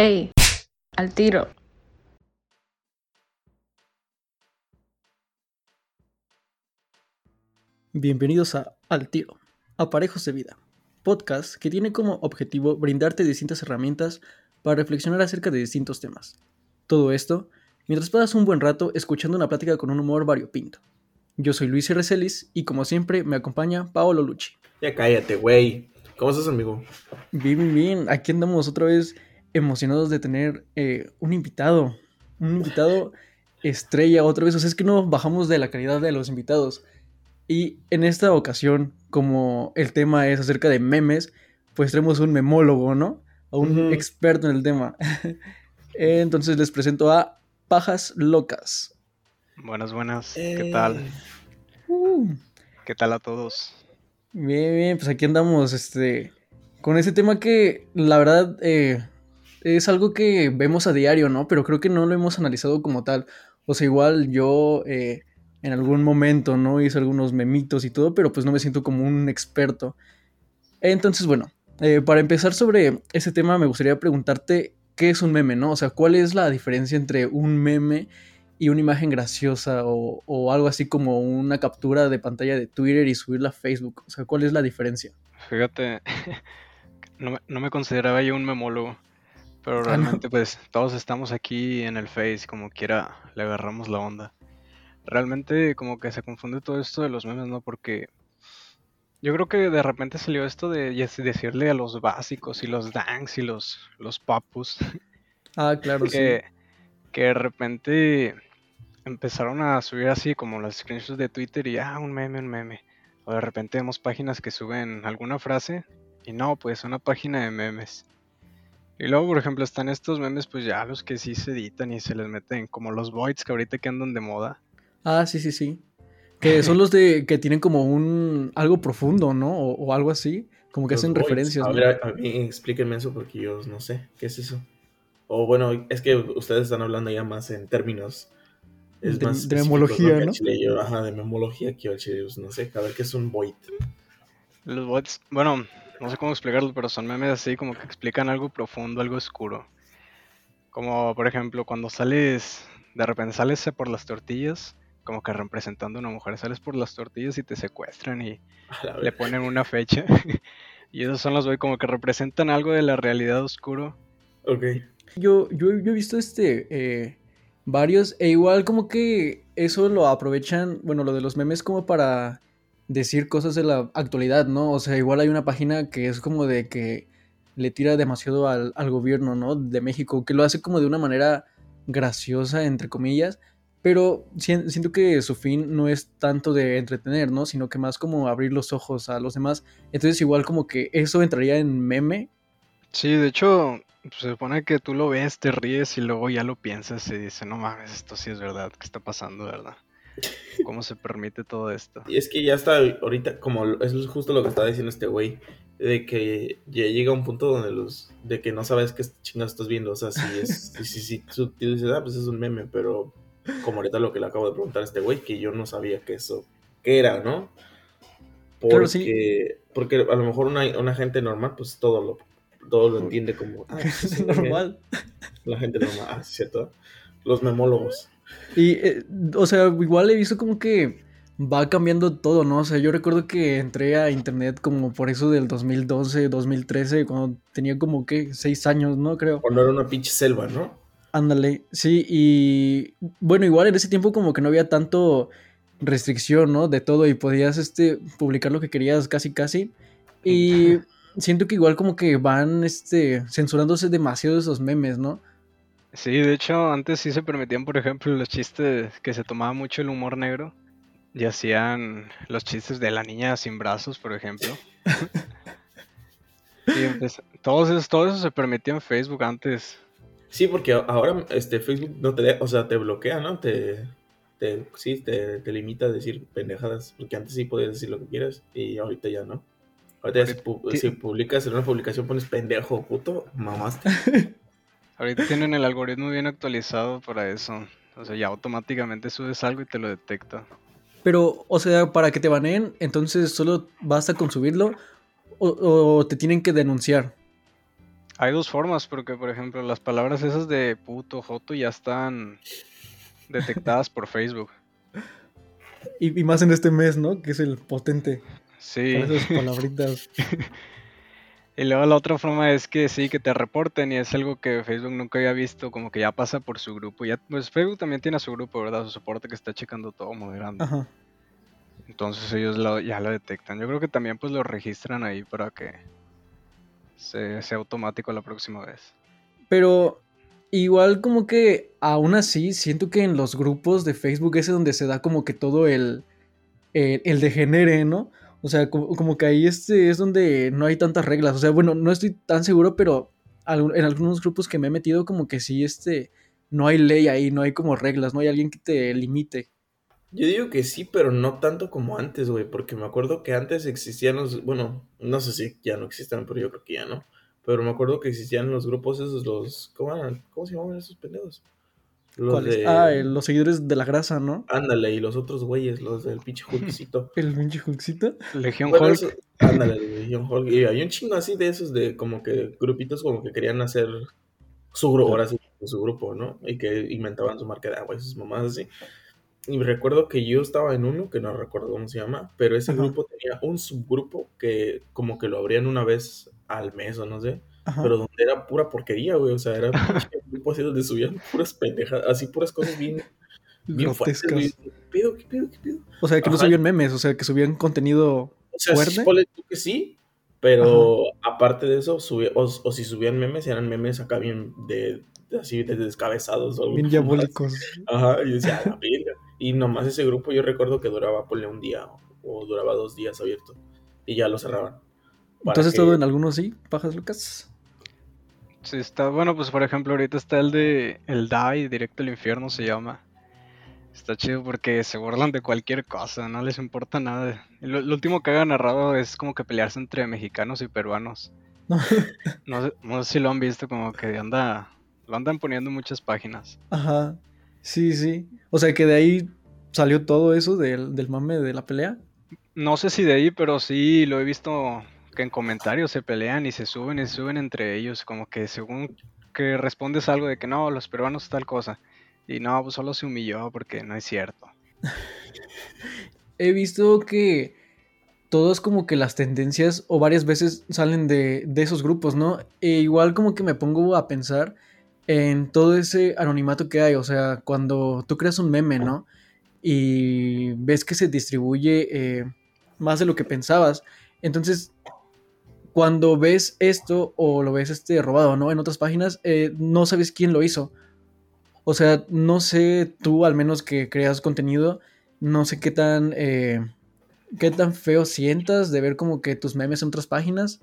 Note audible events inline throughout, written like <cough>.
¡Ey! Al tiro. Bienvenidos a Al Tiro, Aparejos de Vida, podcast que tiene como objetivo brindarte distintas herramientas para reflexionar acerca de distintos temas. Todo esto mientras pasas un buen rato escuchando una plática con un humor variopinto. Yo soy Luis Recelis y como siempre me acompaña Paolo Lucci. Ya cállate, güey. ¿Cómo estás, amigo? Bien, bien, bien. Aquí andamos otra vez emocionados de tener eh, un invitado. Un invitado estrella otra vez. O sea, es que no bajamos de la calidad de los invitados. Y en esta ocasión, como el tema es acerca de memes, pues tenemos un memólogo, ¿no? A un experto en el tema. <laughs> Entonces les presento a Pajas Locas. Buenas, buenas. ¿Qué tal? Uh. ¿Qué tal a todos? Bien, bien, pues aquí andamos, este, con ese tema que la verdad eh, es algo que vemos a diario, ¿no? Pero creo que no lo hemos analizado como tal. O sea, igual yo eh, en algún momento, ¿no? Hice algunos memitos y todo, pero pues no me siento como un experto. Entonces, bueno, eh, para empezar sobre ese tema me gustaría preguntarte qué es un meme, ¿no? O sea, ¿cuál es la diferencia entre un meme y una imagen graciosa o, algo así como una captura de pantalla de Twitter y subirla a Facebook? O sea, ¿cuál es la diferencia? Fíjate, <laughs> no me, no me consideraba yo un memólogo, pero Ah, realmente pues todos estamos aquí en el Face, como quiera le agarramos la onda. Realmente como que se confunde todo esto de los memes, ¿no? Porque yo creo que de repente salió esto de decirle a los básicos y los danks y los, los papus Ah, claro, sí. que, que de repente empezaron a subir así como los screenshots de Twitter y ah, un meme, un meme. O de repente vemos páginas que suben alguna frase y no, pues una página de memes. Y luego, por ejemplo, están estos memes, pues ya los que sí se editan y se les meten, como los voids que ahorita que andan de moda. Ah, sí, sí, sí. <laughs> Que son los de que tienen como un algo profundo, ¿no? O, o algo así. Como que Los hacen voids. referencias. A ¿no? ver, a, a mí explíquenme eso porque yo no sé. ¿Qué es eso? O bueno, es que ustedes están hablando ya más en términos. Es De- más de específicos, memología, ¿no? chile yo, ajá, de memología que yo chile, pues, no sé. A ver, ¿qué es un void? Los bots, bueno, no sé cómo explicarlo, pero son memes así como que explican algo profundo, algo oscuro. Como por ejemplo, cuando sales, de repente sales por las tortillas, como que representando a una mujer, sales por las tortillas y te secuestran y <laughs> le ponen una fecha. <laughs> Y esos son los güey como que representan algo de la realidad oscuro. Ok. Yo, yo, yo he visto este eh, varios, e igual como que eso lo aprovechan, bueno, lo de los memes como para decir cosas de la actualidad, ¿no? O sea, igual hay una página que es como de que le tira demasiado al, al gobierno, ¿no? De México, que lo hace como de una manera graciosa, entre comillas, pero sien- siento que su fin no es tanto de entretener, ¿no? Sino que más como abrir los ojos a los demás. Entonces igual como que eso entraría en meme. Sí, de hecho, pues, se supone que tú lo ves, te ríes y luego ya lo piensas y dices, no mames, esto sí es verdad, ¿qué está pasando, verdad? <laughs> ¿Cómo se permite todo esto? Y es que ya está ahorita, como es justo lo que estaba diciendo este güey, de que ya llega un punto donde los, de que no sabes qué chingados estás viendo, o sea, si es, <laughs> si, si, si tú tú dices, ah, pues es un meme, pero como ahorita lo que le acabo de preguntar a este güey, que yo no sabía que eso, qué era, ¿no? Porque, Claro, sí. porque a lo mejor una, una gente normal, pues todo lo, todo lo entiende como, ah, es. <laughs> Normal. La gente normal, ah, ¿cierto? Los memólogos. Y, eh, o sea, igual he visto como que va cambiando todo, ¿no? O sea, yo recuerdo que entré a internet como por eso del 2012, 2013, cuando tenía como que seis años, ¿no? Creo. Cuando era una pinche selva, ¿no? Ándale, sí, y bueno, igual en ese tiempo como que no había tanto restricción, ¿no? De todo y podías, este, publicar lo que querías casi, casi. Y siento que igual como que van, este, censurándose demasiado esos memes, ¿no? Sí, de hecho, antes sí se permitían, por ejemplo, los chistes que se tomaba mucho el humor negro. Y hacían los chistes de la niña sin brazos, por ejemplo. <laughs> Y todos esos, todo eso se permitía en Facebook antes. Sí, porque ahora este Facebook no te o sea, te bloquea, ¿no? Te, te sí, te, te limita a decir pendejadas, porque antes sí podías decir lo que quieras y ahorita ya no. Ahorita ya si, pu- Ahorita- si publicas en una publicación pones pendejo, puto, mamaste. <laughs> Ahorita tienen el algoritmo bien actualizado para eso. O sea, ya automáticamente subes algo y te lo detecta. Pero, o sea, para que te baneen, entonces solo basta con subirlo o, o te tienen que denunciar. Hay dos formas, porque por ejemplo las palabras esas de puto, joto ya están detectadas por Facebook. Y, y más en este mes, ¿no? Que es el potente. Sí. Con esas <laughs> palabritas. <laughs> Y luego la otra forma es que sí, que te reporten y es algo que Facebook nunca había visto, como que ya pasa por su grupo. Ya, pues Facebook también tiene a su grupo, ¿verdad? Su soporte que está checando todo, moderando. Ajá. Entonces ellos lo- ya lo detectan. Yo creo que también pues lo registran ahí para que se- sea automático la próxima vez. Pero igual como que aún así siento que en los grupos de Facebook es donde se da como que todo el, el, el degenere, ¿no? O sea, como, que ahí este es donde no hay tantas reglas. O sea, bueno, no estoy tan seguro, pero en algunos grupos que me he metido como que sí, este, no hay ley ahí, no hay como reglas, no hay alguien que te limite. Yo digo que sí, pero no tanto como antes, güey, porque me acuerdo que antes existían los, bueno, no sé si ya no existan, pero yo creo que ya no. Pero me acuerdo que existían los grupos esos, los, ¿cómo eran? ¿Cómo se llamaban esos pendejos? Los ¿Cuáles? de, Ah, el- los seguidores de la grasa, ¿no? ándale, y los otros güeyes, los del pinche Hulkcito. <laughs> El pinche Hulkcito. Legión Bueno, Hulk. eso- ándale, el Legion Hulk. Y hay un chingo así de esos, de como que grupitos como que querían hacer su grupo, ahora sí, su grupo, ¿no? Y que inventaban su marca de agua y sus mamás así. Y recuerdo que yo estaba en uno, que no recuerdo cómo se llama, pero ese Ajá. grupo tenía un subgrupo que como que lo abrían una vez al mes o no sé, Ajá. pero donde era pura porquería, güey, o sea, era un grupo así donde subían puras pendejas, así puras cosas bien, bien fuertes, güey. ¿Qué pedo, qué pedo, qué pedo? O sea, que no subían memes, o sea, que subían contenido O sea, sí, ¿Fuerte? tú que sí, pero aparte de eso, subí- o, o si subían memes, eran memes acá bien de, de así, de descabezados o bien diabólicos. Ajá, y decía, "A la verga". Y nomás ese grupo yo recuerdo que duraba, ponle un día o, o duraba dos días abierto y ya lo cerraban. Entonces que- todo en algunos sí, pajas Lucas. Sí, está, bueno, pues por ejemplo, ahorita está el de el DAI, Directo al Infierno se llama. Está chido porque se burlan de cualquier cosa, no les importa nada. Lo, lo último que haga narrado es como que pelearse entre mexicanos y peruanos. <laughs> No. No sé, no sé si lo han visto, como que anda, lo andan poniendo en muchas páginas. Ajá. Sí, sí. O sea que de ahí salió todo eso del, del mame de la pelea. No sé si de ahí, pero sí lo he visto que en comentarios se pelean y se suben y se suben entre ellos, como que según que respondes algo de que no, los peruanos tal cosa. Y no, pues solo se humilló porque no es cierto. <laughs> He visto que todos como que las tendencias o varias veces salen de, de esos grupos, ¿no? E igual como que me pongo a pensar en todo ese anonimato que hay. O sea, cuando tú creas un meme, ¿no? Y ves que se distribuye eh, más de lo que pensabas. Entonces, cuando ves esto o lo ves este robado, ¿no? En otras páginas, eh, no sabes quién lo hizo. O sea, no sé tú, al menos que creas contenido, no sé qué tan, eh, qué tan feo sientas de ver como que tus memes en otras páginas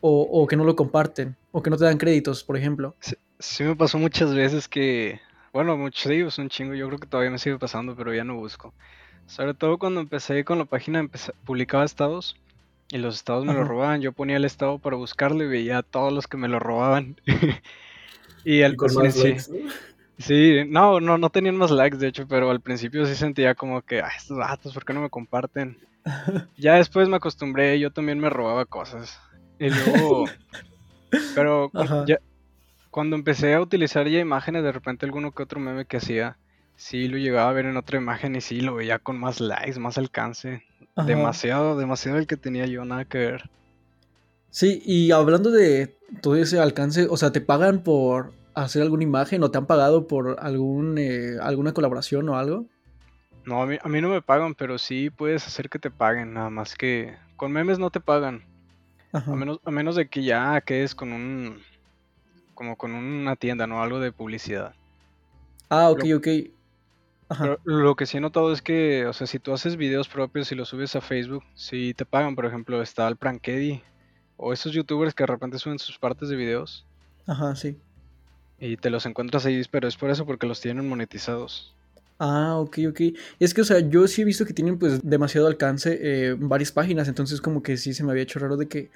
o, o que no lo comparten o que no te dan créditos, por ejemplo. Sí me pasó muchas veces que, bueno, muchos sí, es un chingo, yo creo que todavía me sigue pasando, pero ya no busco. Sobre todo cuando empecé con la página, empecé- publicaba estados y los estados me lo robaban. Yo ponía el estado para buscarlo y veía a todos los que me lo robaban. <laughs> y al con sí, ¿no? sí, no, no, no tenían más likes, de hecho, pero al principio sí sentía como que, ah, estos datos, ¿por qué no me comparten? <laughs> Ya después me acostumbré, yo también me robaba cosas. Y luego, <laughs> pero ya, cuando empecé a utilizar ya imágenes, de repente alguno que otro meme que hacía, sí lo llegaba a ver en otra imagen y sí lo veía con más likes, más alcance. Ajá. Demasiado, demasiado el que tenía yo, nada que ver. Sí, y hablando de todo ese alcance, o sea, ¿te pagan por hacer alguna imagen o te han pagado por algún, eh, alguna colaboración o algo? No, a mí, a mí no me pagan, pero sí puedes hacer que te paguen, nada más que con memes no te pagan. Ajá. A menos, a menos de que ya quedes con un, como con una tienda, ¿no? Algo de publicidad. Ah, ok, Lo- ok. Ajá. Pero lo que sí he notado es que, o sea, si tú haces videos propios y los subes a Facebook, sí te pagan. Por ejemplo, está el Prankedy o esos youtubers que de repente suben sus partes de videos Ajá, sí. y te los encuentras ahí, pero es por eso, porque los tienen monetizados. Ah, ok, ok. Es que, o sea, yo sí he visto que tienen pues demasiado alcance eh, varias páginas, entonces como que sí se me había hecho raro de que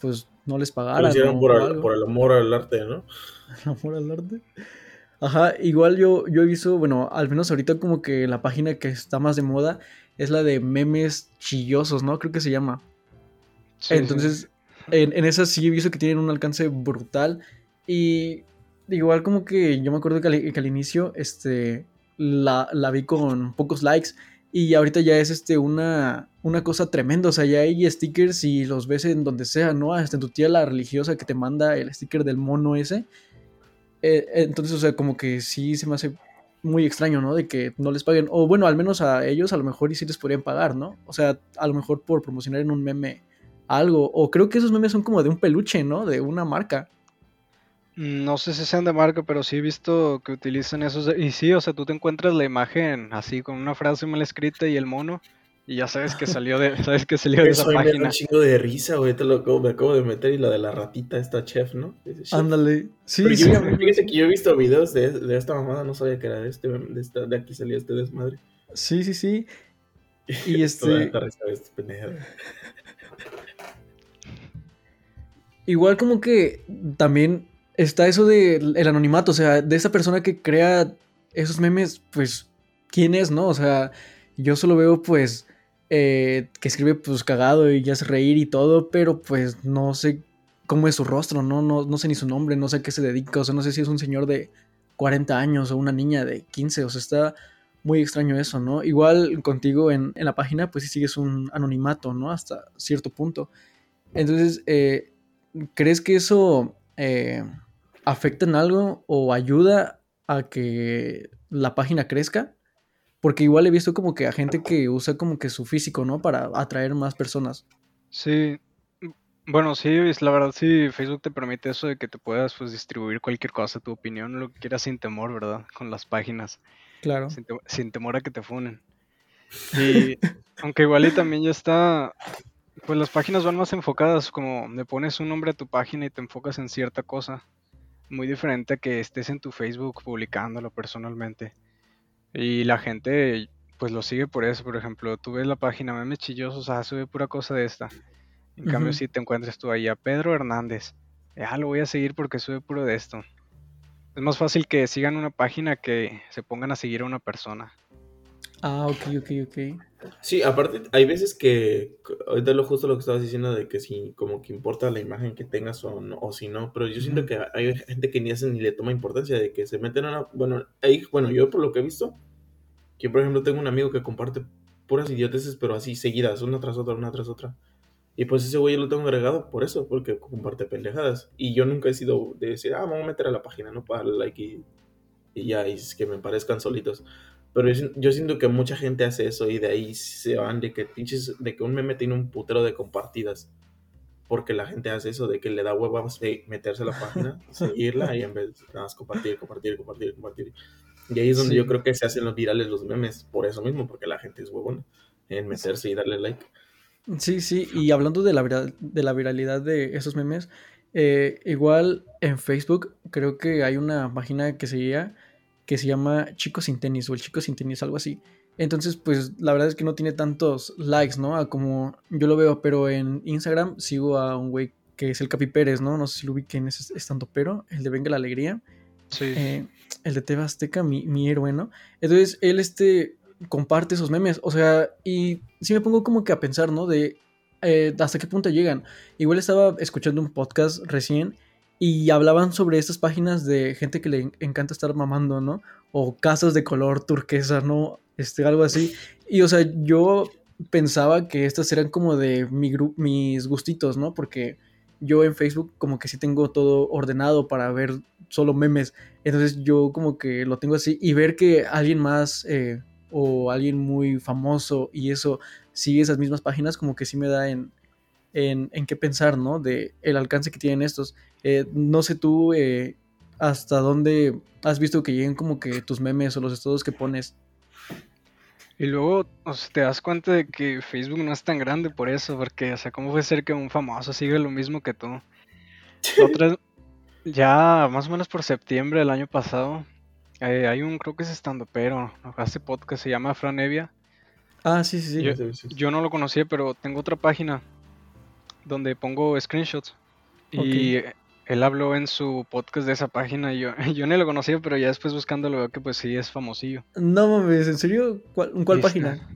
pues no les Lo pagaran hicieron o- por, el- por el amor al arte, ¿no? <laughs> Amor al arte. Ajá, igual yo, yo he visto, bueno, al menos ahorita como que la página que está más de moda es la de memes chillosos, ¿no? Creo que se llama. Sí, sí. Entonces, En, en esas sí he visto que tienen un alcance brutal. Y igual como que yo me acuerdo que al, que al inicio este, la, la vi con pocos likes. Y ahorita ya es este una, una cosa tremenda. O sea, ya hay stickers y los ves en donde sea, ¿no? Hasta en tu tía la religiosa que te manda el sticker del mono ese. Eh, entonces, o sea, como que sí se me hace muy extraño, ¿no? De que no les paguen. O bueno, al menos a ellos a lo mejor y sí les podrían pagar, ¿no? O sea, a lo mejor por promocionar en un meme algo. O creo que esos memes son como de un peluche, ¿no? De una marca. No sé si sean de marca, pero sí he visto que utilizan esos. Y sí, o sea, tú te encuentras la imagen así con una frase mal escrita y el mono, y ya sabes que salió de, <laughs> sabes que salió de esa Eso a mí me da página. un chingo de risa, güey. Te lo acabo, me acabo de meter y la de la ratita, esta chef, ¿no? Ándale. Sí, Pero sí. yo, fíjese que yo he visto videos de, de esta mamada, no sabía que era de este, de, esta, de aquí salía este desmadre. Sí, sí, sí. <laughs> Y este. de pendejada. Igual como que también está eso del el anonimato, o sea, de esa persona que crea esos memes, pues, ¿quién es, no? O sea, yo solo veo, pues, eh, que escribe, pues, cagado y ya hace reír y todo, pero, pues, no sé cómo es su rostro, ¿no? No, no sé ni su nombre, no sé a qué se dedica, o sea, no sé si es un señor de 40 años o una niña de 15, o sea, está muy extraño eso, ¿no? Igual contigo en, en la página, pues, sí sigues un anonimato, ¿no? Hasta cierto punto. Entonces, eh, ¿crees que eso eh, afecta en algo o ayuda a que la página crezca? Porque igual he visto como que a gente que usa como que su físico, ¿no? Para atraer más personas. Sí, bueno, sí, la verdad, sí, Facebook te permite eso de que te puedas, pues, distribuir cualquier cosa, tu opinión, lo que quieras sin temor, ¿verdad? Con las páginas, Claro. sin, te- sin temor a que te funen. Y <laughs> aunque igual y también ya está, pues las páginas van más enfocadas, como le pones un nombre a tu página y te enfocas en cierta cosa, muy diferente a que estés en tu Facebook publicándolo personalmente. Y la gente, pues lo sigue por eso, por ejemplo, tú ves la página Memes Chillosos, ah, sube pura cosa de esta. En cambio, si te encuentras tú ahí a Pedro Hernández, ah, lo voy a seguir porque sube puro de esto. Es más fácil que sigan una página que se pongan a seguir a una persona. Ah, ok, ok, ok. Sí, aparte, hay veces que, ahorita lo justo lo que estabas diciendo de que si como que importa la imagen que tengas o, no, o si no, pero yo siento que hay gente que ni hace ni le toma importancia de que se meten a una, bueno, ahí, bueno, yo por lo que he visto, que por ejemplo tengo un amigo que comparte puras idioteces, pero así seguidas, una tras otra, una tras otra. Y pues ese güey yo lo tengo agregado por eso, porque comparte pendejadas. Y yo nunca he sido de decir, ah, voy a meter a la página, ¿no? Para darle like y, y ya, y es que me parezcan solitos. Pero yo, yo siento que mucha gente hace eso y de ahí se van de que pinches, de que un meme tiene un putero de compartidas. Porque la gente hace eso de que le da huevas de meterse a la página, <laughs> seguirla y en vez de nada más compartir, compartir, compartir, compartir. Y ahí es donde Sí. yo creo que se hacen los virales los memes, por eso mismo, porque la gente es huevona en meterse y darle like. Sí, sí, y hablando de la, vira- de la viralidad de esos memes, eh, igual en Facebook creo que hay una página que seguía que se llama Chicos sin tenis o el Chico sin tenis, algo así. Entonces, pues la verdad es que no tiene tantos likes, ¿no? A como yo lo veo, pero en Instagram sigo a un güey que es el Capi Pérez, ¿no? No sé si lo ubiquen, es estando pero, el de Venga la Alegría Sí. eh, el de TV Azteca, mi, mi héroe, ¿no? Entonces, él este, comparte esos memes, o sea, y sí me pongo como que a pensar, ¿no? De eh, hasta qué punto llegan. Igual estaba escuchando un podcast recién y hablaban sobre estas páginas de gente que le en- encanta estar mamando, ¿no? O casas de color turquesa, ¿no? Este, algo así. Y, o sea, yo pensaba que estas eran como de mi mis gustitos, ¿no? Porque yo en Facebook como que sí tengo todo ordenado para ver solo memes. Entonces yo como que lo tengo así y ver que alguien más eh, o alguien muy famoso y eso sigue esas mismas páginas como que sí me da en, en, en qué pensar, ¿no? De el alcance que tienen estos. Eh, no sé tú eh, hasta dónde has visto que lleguen como que tus memes o los estados que pones. Y luego, o sea, te das cuenta de que Facebook no es tan grande por eso, porque, o sea, ¿cómo puede ser que un famoso siga lo mismo que tú? Otra, <laughs> ya más o menos por septiembre del año pasado, eh, hay un, creo que es estando pero, hace podcast, se llama Fran Evia. Ah, sí, sí, sí. Yo- Yo no lo conocía, pero tengo otra página donde pongo screenshots. Y él habló en su podcast de esa página. Y yo, <laughs> yo ni lo conocía, pero ya después buscándolo veo que pues sí es famosillo. No mames, ¿en serio? ¿Cuál, ¿cuál Esta, página?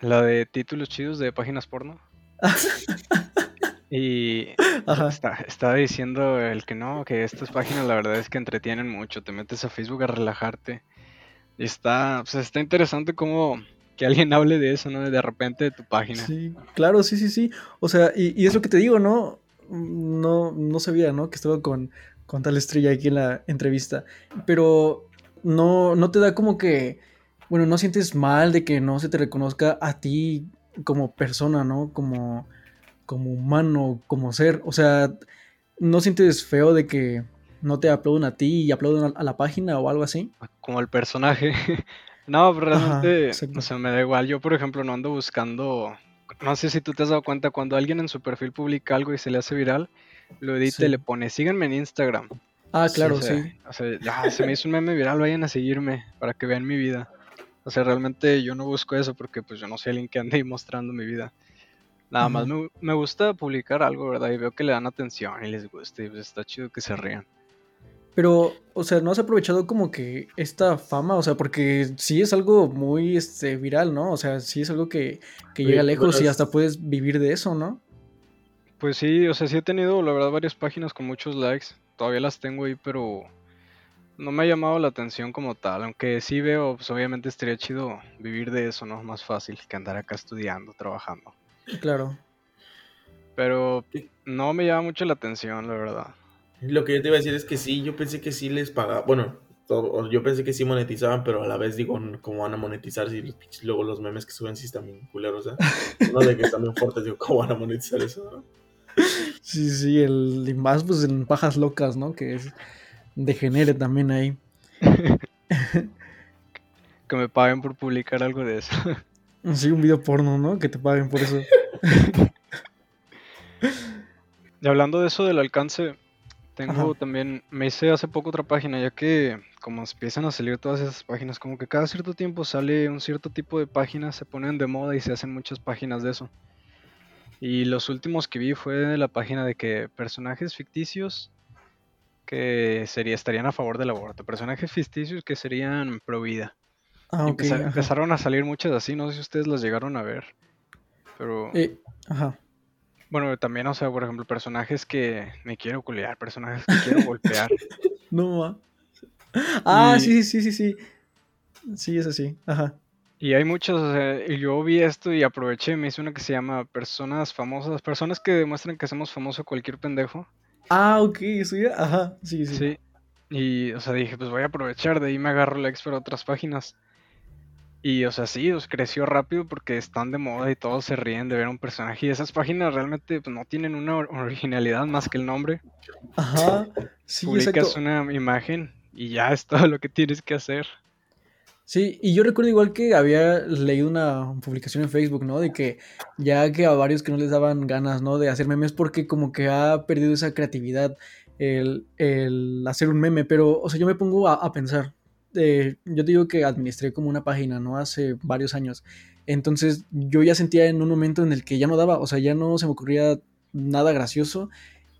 La de títulos chidos de páginas porno. <laughs> Y. Está, estaba diciendo el que no, que estas páginas la verdad es que entretienen mucho. Te metes a Facebook a relajarte. Y está, pues está interesante como que alguien hable de eso, ¿no? De repente de tu página. Sí, claro, sí, sí, sí. O sea, y, y es lo que te digo, ¿no? No, no sabía, ¿no? Que estaba con, con tal estrella aquí en la entrevista. Pero no, no te da como que, bueno, no sientes mal de que no se te reconozca a ti como persona, ¿no? Como, como humano, como ser. O sea, no sientes feo de que no te aplauden a ti y aplauden a, a la página o algo así. Como el personaje. <laughs> no, pero realmente, o sea, me da igual. Yo, por ejemplo, no ando buscando. No sé si tú te has dado cuenta, cuando alguien en su perfil publica algo y se le hace viral, lo edita Sí. y le pone, síganme en Instagram. Ah, Sí, claro, O sea, sí. o sea, ya, se me hizo un meme viral, vayan a seguirme para que vean mi vida. O sea, realmente yo no busco eso porque pues yo no soy alguien que ande ahí mostrando mi vida. Nada más me, me gusta publicar algo, ¿verdad? Y veo que le dan atención y les gusta y pues está chido que se rían. Pero, o sea, ¿no has aprovechado como que esta fama? O sea, porque sí es algo muy este, viral, ¿no? O sea, sí es algo que, que llega lejos bueno, y hasta puedes vivir de eso, ¿no? Pues sí, o sea, sí he tenido, la verdad, varias páginas con muchos likes. Todavía las tengo ahí, pero no me ha llamado la atención como tal. Aunque sí veo, pues obviamente estaría chido vivir de eso, ¿no? Más fácil que andar acá estudiando, trabajando. Claro. Pero no me llama mucho la atención, la verdad. Lo que yo te iba a decir es que sí, yo pensé que sí les pagaba. Bueno, todo- yo pensé que sí monetizaban, pero a la vez digo, ¿cómo van a monetizar si los luego los memes que suben sí están bien culeros, ¿eh? No de que están bien fuertes, digo, ¿cómo van a monetizar eso? no? Sí, sí, el, y más pues en pajas locas, ¿no? Que es degenere también ahí. Que me paguen por publicar algo de eso. Sí, un video porno, ¿no? Que te paguen por eso. Y hablando de eso del alcance, tengo Ajá. también, me hice hace poco otra página, ya que como empiezan a salir todas esas páginas, como que cada cierto tiempo sale un cierto tipo de páginas, se ponen de moda y se hacen muchas páginas de eso. Y los últimos que vi fue la página de que personajes ficticios que sería, estarían a favor del aborto, personajes ficticios que serían pro vida. Ah, empezaron a salir muchas así, no sé si ustedes las llegaron a ver. Pero Eh, ajá. Bueno, también, o sea, por ejemplo, personajes que me quiero culear, personajes que quiero golpear. <laughs> No, ma. Ah, Y- sí, sí, sí, sí, sí. Sí, es así. Ajá. Y hay muchos, o sea, yo vi esto y aproveché, me hice una que se llama Personas famosas, personas que demuestran que hacemos famoso a cualquier pendejo. Ah, ok, eso ya. Ajá. Sí, sí. Sí. Y, o sea, dije, pues voy a aprovechar, de ahí me agarro likes para otras páginas. Y, o sea, sí, pues, creció rápido porque están de moda y todos se ríen de ver un personaje. Y esas páginas realmente pues, no tienen una or- originalidad más que el nombre. Ajá. Sí, Publicas exacto. una imagen y ya es <laughs> todo lo que tienes que hacer. Sí, y yo recuerdo igual que había leído una publicación en Facebook, ¿no? De que ya que a varios que no les daban ganas, ¿no? De hacer memes porque como que ha perdido esa creatividad el, el hacer un meme, pero, o sea, yo me pongo a, a pensar, eh, yo te digo que administré como una página, ¿no? Hace varios años, entonces yo ya sentía en un momento en el que ya no daba, o sea, ya no se me ocurría nada gracioso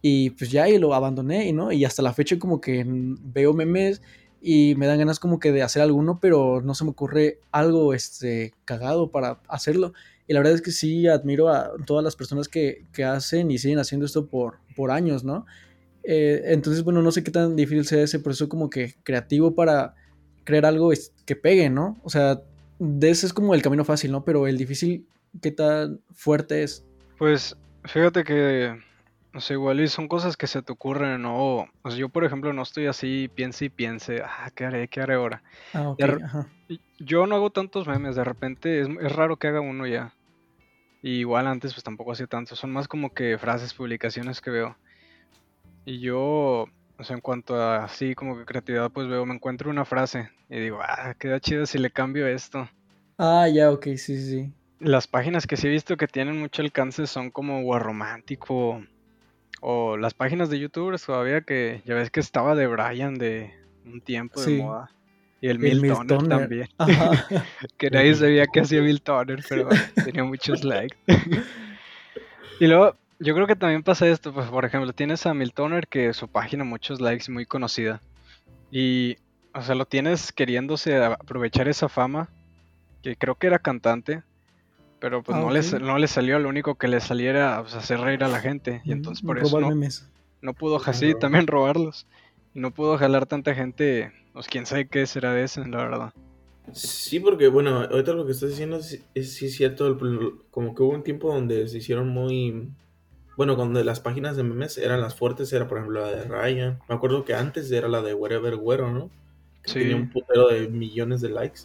y pues ya y lo abandoné, ¿no? Y hasta la fecha como que veo memes y me dan ganas como que de hacer alguno, pero no se me ocurre algo este cagado para hacerlo. Y la verdad es que sí admiro a todas las personas que, que hacen y siguen haciendo esto por, por años, ¿no? Eh, entonces, bueno, no sé qué tan difícil sea ese proceso como que creativo para crear algo es- que pegue, ¿no? O sea, de ese es como el camino fácil, ¿no? Pero el difícil, ¿qué tan fuerte es? Pues fíjate que, o sea, igual y son cosas que se te ocurren, ¿no? O sea, yo, por ejemplo, no estoy así, piense y piense, ah, ¿qué haré? ¿Qué haré ahora? Ah, ok, De re- ajá. Yo no hago tantos memes, de repente es, es raro que haga uno ya. Y igual antes pues tampoco hacía tanto, son más como que frases, publicaciones que veo. Y yo, o sea, en cuanto a así como que creatividad, pues veo, me encuentro una frase y digo, ah, queda chido si le cambio esto. Ah, ya, ok, sí, sí. Las páginas que sí he visto que tienen mucho alcance son como Guarromántico o las páginas de youtubers todavía que ya ves que estaba de Brian de un tiempo de Sí. moda. Y el El también. <laughs> Ajá. <laughs> Que nadie sabía que hacía Bill Toner, pero <laughs> tenía muchos likes. y luego, yo creo que también pasa esto, pues por ejemplo, tienes a Miltoner que su página muchos likes, muy conocida. Y, o sea, lo tienes queriéndose a- aprovechar esa fama, que creo que era cantante. Pero pues Ah, no, le, ok. sa- no le salió, lo único que le saliera era pues, hacer reír a la gente. Y entonces por eso no, no pudo Claro. así también robarlos. Y no pudo jalar tanta gente. Pues quién sabe qué será de eso, la verdad. Sí, porque bueno, ahorita lo que estás diciendo es, es sí es cierto, el- como que hubo un tiempo donde se hicieron muy... Bueno, cuando las páginas de memes eran las fuertes, era por ejemplo la de Ryan. Me acuerdo que antes era la de Wherever Güero, ¿no? Que Sí. tenía un putero de millones de likes.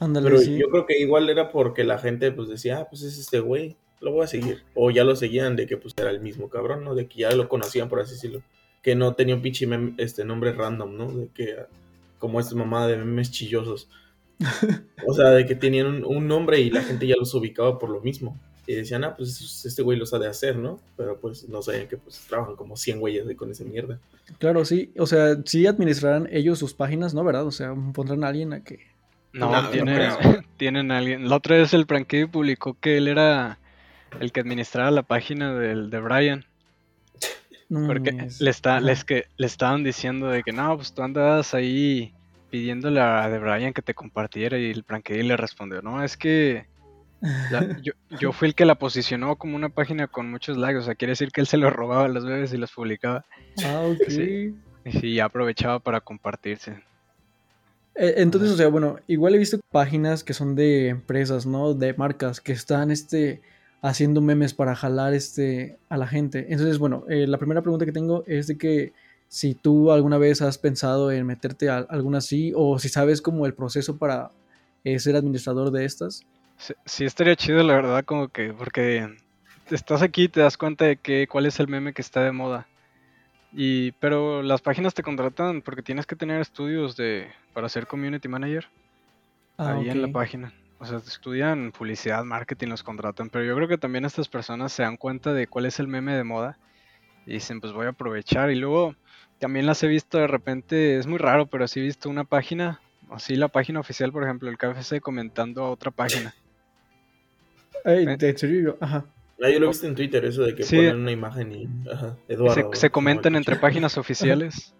Ándale, Pero sí. yo creo que igual era porque la gente pues decía, ah, pues es este güey, lo voy a seguir. O ya lo seguían de que pues era el mismo cabrón, ¿no? De que ya lo conocían, por así decirlo. Que no tenía un pinche mem- este nombre random, ¿no? De que como esta mamada de memes chillosos. O sea, de que tenían un, un nombre y la gente ya los ubicaba por lo mismo. Y decían, ah, pues este güey lo sabe hacer, ¿no? Pero pues no sabían que pues trabajan como 100 güeyes de con esa mierda. Claro, sí. O sea, sí administrarán ellos sus páginas, ¿no? ¿Verdad? O sea, pondrán a alguien a que. No, <laughs> tienen a alguien. La otra vez el Frankie publicó que él era el que administraba la página del, de Brian. No Porque le, está, les que, le estaban diciendo de que no, pues tú andabas ahí pidiéndole a de Brian que te compartiera y el Frankie le respondió, no, es que la- <laughs> yo, yo fui el que la posicionó como una página con muchos likes, o sea, quiere decir que él se los robaba a los bebés y los publicaba Ah, <laughs> ok. Sí. y sí, aprovechaba para compartirse. Eh, Entonces, o sea, bueno, igual he visto páginas que son de empresas, ¿no? De marcas que están, este, haciendo memes para jalar, este, a la gente. Entonces, bueno, eh, la primera pregunta que tengo es de que si tú alguna vez has pensado en meterte a alguna así o si sabes como el proceso para eh, ser administrador de estas. Sí, sí estaría chido, la verdad, como que, porque estás aquí y te das cuenta de que cuál es el meme que está de moda. Y, pero las páginas te contratan porque tienes que tener estudios de, para ser community manager Ah, ahí en la página. O sea, estudian publicidad, marketing, los contratan. Pero yo creo que también estas personas se dan cuenta de cuál es el meme de moda y dicen, pues voy a aprovechar. Y luego también las he visto de repente, es muy raro, pero sí he visto una página, así la página oficial, por ejemplo, el KFC comentando a otra página. <laughs> Ey, Eh. ¿de serio? Yo- Ajá. Ah, yo lo he visto en Twitter, eso de que Sí. ponen una imagen y... Ajá, Se, Eduardo. se comentan entre páginas oficiales.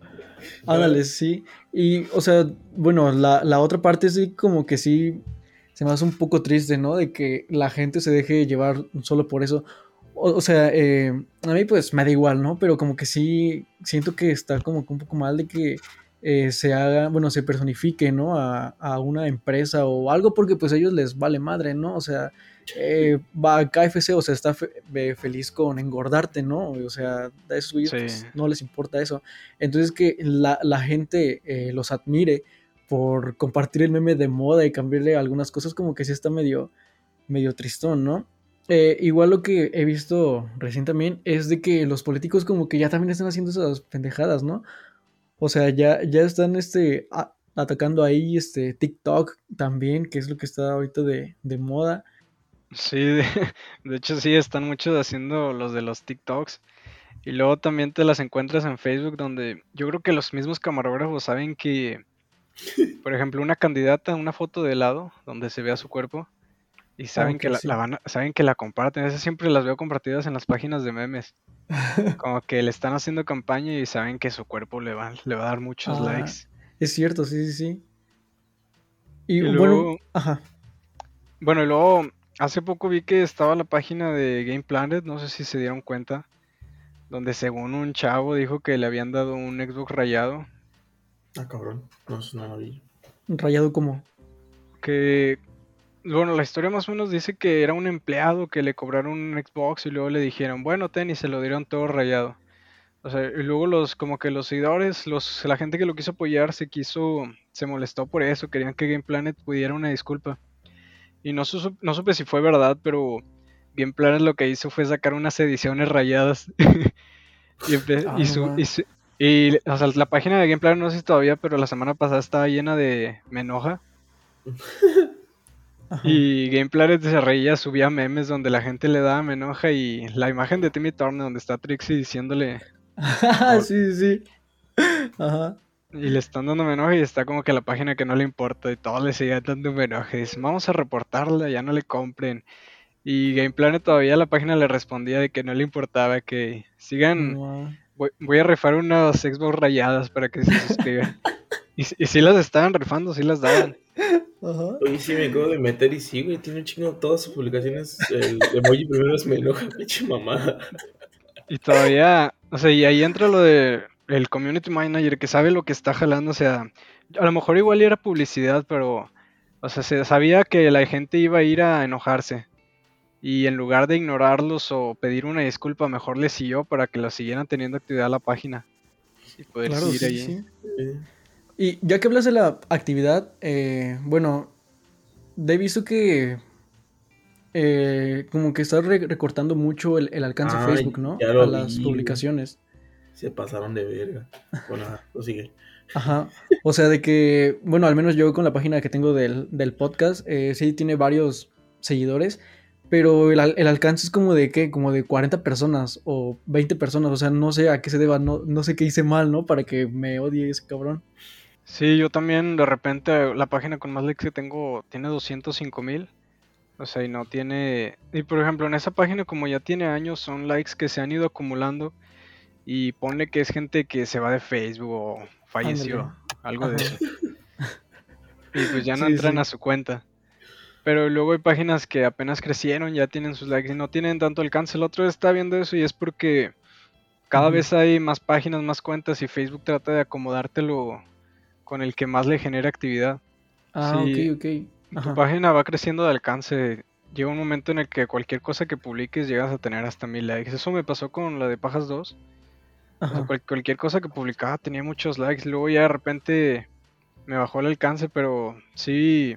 <laughs> <laughs> Ándale, sí. Y, o sea, bueno, la, la otra parte sí como que sí se me hace un poco triste, ¿no? De que la gente se deje llevar solo por eso. O, o sea, eh, a mí pues me da igual, ¿no? Pero como que sí siento que está como que un poco mal de que eh, se haga, bueno, se personifique, ¿no? A, a una empresa o algo porque pues a ellos les vale madre, ¿no? O sea, eh, va a KFC, o sea, está fe- feliz con engordarte, ¿no? O sea, a esos Sí. pues, no les importa eso. Entonces que la, la gente eh, los admire por compartir el meme de moda y cambiarle algunas cosas como que sí está medio, medio tristón, ¿no? Eh, igual lo que he visto recién también es de que los políticos como que ya también están haciendo esas pendejadas, ¿no? O sea, ya, ya están este, atacando ahí este TikTok también, que es lo que está ahorita de, de moda. Sí, de, <laughs> de hecho sí, están muchos haciendo los de los TikToks. Y luego también te las encuentras en Facebook donde yo creo que los mismos camarógrafos saben que, por ejemplo, una candidata, una foto de lado donde se vea su cuerpo y saben que la, sí. la van a- saben que la comparten. Esas siempre las veo compartidas en las páginas de memes. <laughs> Como que le están haciendo campaña y saben que su cuerpo le va, le va a dar muchos Ah, likes. Es cierto, sí, sí, sí. Y, Y bueno, luego- ajá. Bueno, y luego hace poco vi que estaba la página de Game Planet, no sé si se dieron cuenta, donde según un chavo dijo que le habían dado un Xbox rayado, Ah, cabrón. No, no lo vi. Rayado como. que bueno, la historia más o menos dice que era un empleado que le cobraron un Xbox y luego le dijeron, bueno, ten, y se lo dieron todo rayado. O sea, y luego los, como que los seguidores, los, la gente que lo quiso apoyar se quiso, se molestó por eso, querían que Game Planet pudiera una disculpa. Y no, su- no supe si fue verdad, pero Game Planet lo que hizo fue sacar unas ediciones rayadas. <laughs> y, su- y mames. su- y, o sea, la página de Game Planet no sé si todavía, pero la semana pasada estaba llena de me enoja. <laughs> Ajá. Y Game Planet se reía, subía memes donde la gente le daba me enoja y la imagen de Timmy Turner donde está Trixie diciéndole <laughs> sí, sí, sí. Ajá. y le están dando me enoja y está como que la página que no le importa y todos le siguen dando me enoja y dicen vamos a reportarla, ya no le compren. Y Game Planet todavía la página le respondía de que no le importaba, que sigan, voy, voy a rifar unas Xbox rayadas para que se suscriban. <laughs> y, y sí las estaban rifando, sí las daban. Ajá. Oye, sí, me acabo de meter y sí, güey, tiene un chingo todas sus publicaciones. El emoji primero es me enoja, <laughs> pinche mamada. Y todavía, o sea, y ahí entra lo de el community manager que sabe lo que está jalando, o sea, a lo mejor igual era publicidad, pero, o sea, se sabía que la gente iba a ir a enojarse. Y en lugar de ignorarlos o pedir una disculpa, mejor les siguió para que la siguieran teniendo actividad la página. Y poder Claro, seguir sí, ahí. sí. Y ya que hablas de la actividad, eh, bueno, he visto que eh, como que estás re- recortando mucho el, el alcance de Facebook, ¿no? lo A las vi. publicaciones. Se pasaron de verga. Bueno, pues sigue. Ajá. O sea, de que, bueno, al menos yo con la página que tengo del, del podcast, eh, sí tiene varios seguidores, pero el, el alcance es como de qué, como de 40 personas o 20 personas, o sea, no sé a qué se deba, no, no sé qué hice mal, ¿no? Para que me odie ese cabrón. Sí, yo también de repente la página con más likes que tengo tiene 205 mil. O sea, y no tiene... Y por ejemplo, en esa página como ya tiene años, son likes que se han ido acumulando. Y ponle que es gente que se va de Facebook o falleció, Ándale. algo de eso. Y pues ya no Sí, entran sí. a su cuenta. Pero luego hay páginas que apenas crecieron, ya tienen sus likes y no tienen tanto alcance. El otro está viendo eso y es porque cada vez hay más páginas, más cuentas y Facebook trata de acomodártelo con el que más le genere actividad. Ah, Sí. ok, ok. Tu Ajá. página va creciendo de alcance. Llega un momento en el que cualquier cosa que publiques llegas a tener hasta mil likes. Eso me pasó con la de Pajas 2. O sea, Ajá. cual- cualquier cosa que publicaba tenía muchos likes. Luego ya de repente me bajó el alcance, pero sí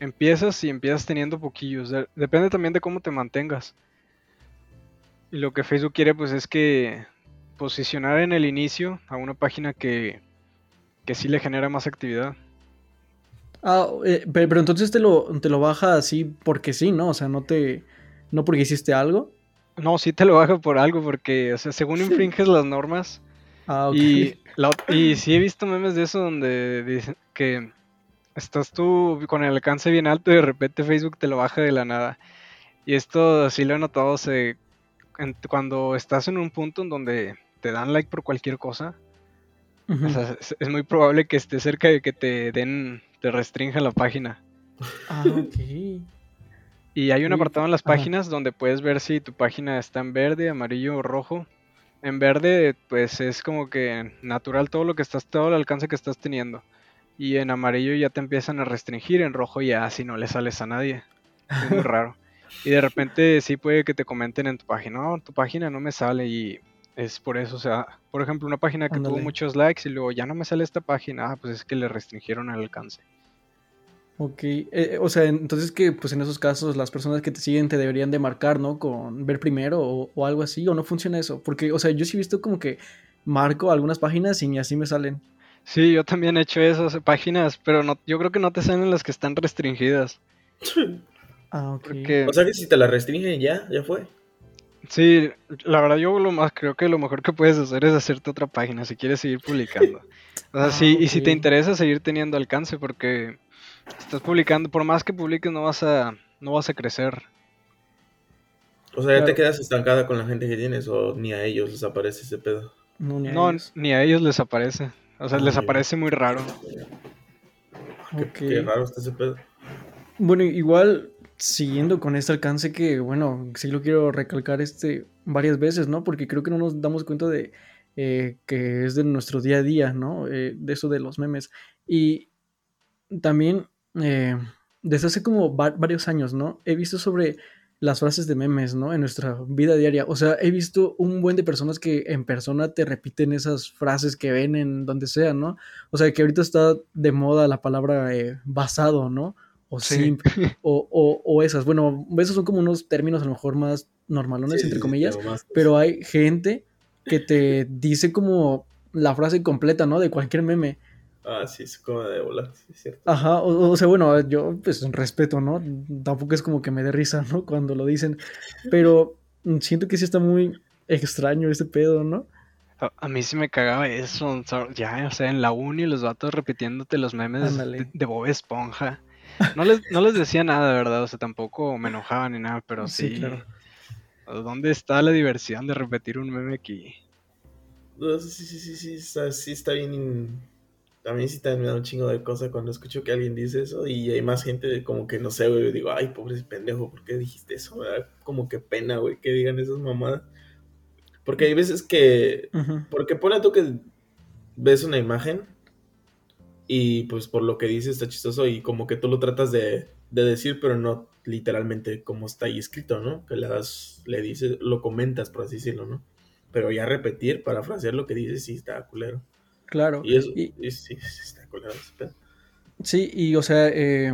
empiezas y empiezas teniendo poquillos. De- depende también de cómo te mantengas. Y lo que Facebook quiere pues es que posicionar en el inicio a una página que, que sí le genera más actividad. Ah, eh, pero, pero entonces te lo, te lo baja así porque sí, ¿no? O sea, no te. No porque hiciste algo. No, sí te lo baja por algo, porque, o sea, según infringes las normas, Ah, ok. y, <laughs> la ot- y sí he visto memes de eso donde dicen que estás tú con el alcance bien alto y de repente Facebook te lo baja de la nada. Y esto sí lo he notado, se, en- cuando estás en un punto en donde te dan like por cualquier cosa, Ujú. o sea, es, es muy probable que esté cerca de que te den, te restrinja la página. Ah, ok. Y hay un apartado en las ajá. páginas donde puedes ver si tu página está en verde, amarillo o rojo. En verde, pues es como que natural todo lo que estás, todo el alcance que estás teniendo. Y en amarillo ya te empiezan a restringir, en rojo ya si no le sales a nadie. Es muy <laughs> raro. Y de repente sí puede que te comenten en tu página, no, tu página no me sale y es por eso, o sea, por ejemplo, una página que tuvo muchos likes y luego ya no me sale esta página, ah, pues es que le restringieron el alcance. Ok, eh, o sea, entonces que pues en esos casos las personas que te siguen te deberían de marcar, ¿no? Con ver primero o, o algo así, o no funciona eso, porque, o sea, yo sí he visto como que marco algunas páginas y ni así me salen. Sí, yo también he hecho esas páginas, pero no, yo creo que no te salen las que están restringidas. <laughs> Ah, ok. Porque O sea que si te la restringen ya, ya fue. Sí, la verdad yo lo más creo que lo mejor que puedes hacer es hacerte otra página si quieres seguir publicando. <laughs> O sea, Ah, sí, y si te interesa seguir teniendo alcance, porque estás publicando, por más que publiques no vas a, no vas a crecer. O sea, ya Claro. te quedas estancada con la gente que tienes o ni a ellos les aparece ese pedo. No, ni a No, ellos. ni a ellos les aparece. O sea, les Ay. aparece muy raro. Qué raro está ese pedo. Bueno, igual siguiendo con este alcance que, bueno, sí lo quiero recalcar este varias veces, ¿no? Porque creo que no nos damos cuenta de eh, que es de nuestro día a día, ¿no? Eh, de eso de los memes. Y también eh, desde hace como va- varios años, ¿no? He visto sobre las frases de memes, ¿no? En nuestra vida diaria. O sea, he visto un buen de personas que en persona te repiten esas frases que ven en donde sea, ¿no? O sea, que ahorita está de moda la palabra eh, basado, ¿no? O Sí. simp, <laughs> o, o, o esas. Bueno, esos son como unos términos a lo mejor más normalones, Sí, entre sí, sí, comillas, pero más- pero hay gente que te dice como la frase completa, ¿no? De cualquier meme. Ah, sí, es como de volar, sí, es cierto. Ajá, o, o sea, bueno, yo pues respeto, ¿no? Tampoco es como que me dé risa, ¿no? <laughs> Cuando lo dicen, pero siento que sí está muy extraño ese pedo, ¿no? A, a mí sí me cagaba eso. Ya, o sea, en la uni los vatos repitiéndote los memes de, de Bob Esponja. No les, no les decía nada, ¿verdad? O sea, tampoco me enojaba ni nada, pero sí. Sí, claro. ¿Dónde está la diversión de repetir un meme aquí? No, sí, sí, sí, sí, está, sí está bien. in- a mí sí también me da un chingo de cosas cuando escucho que alguien dice eso y hay más gente como que no sé, güey, digo, ay, pobre pendejo, ¿por qué dijiste eso? Como que pena, güey, que digan esas mamadas. Porque hay veces que, Ujú. porque pone tú que ves una imagen y pues por lo que dice está chistoso y como que tú lo tratas de, de decir, pero no literalmente como está ahí escrito, ¿no? Que le das, le dices, lo comentas, por así decirlo, ¿no? Pero ya repetir, parafrasear lo que dices, sí está culero. Claro. Y eso, Y- y sí, sí está culero. Sí, y o sea, eh,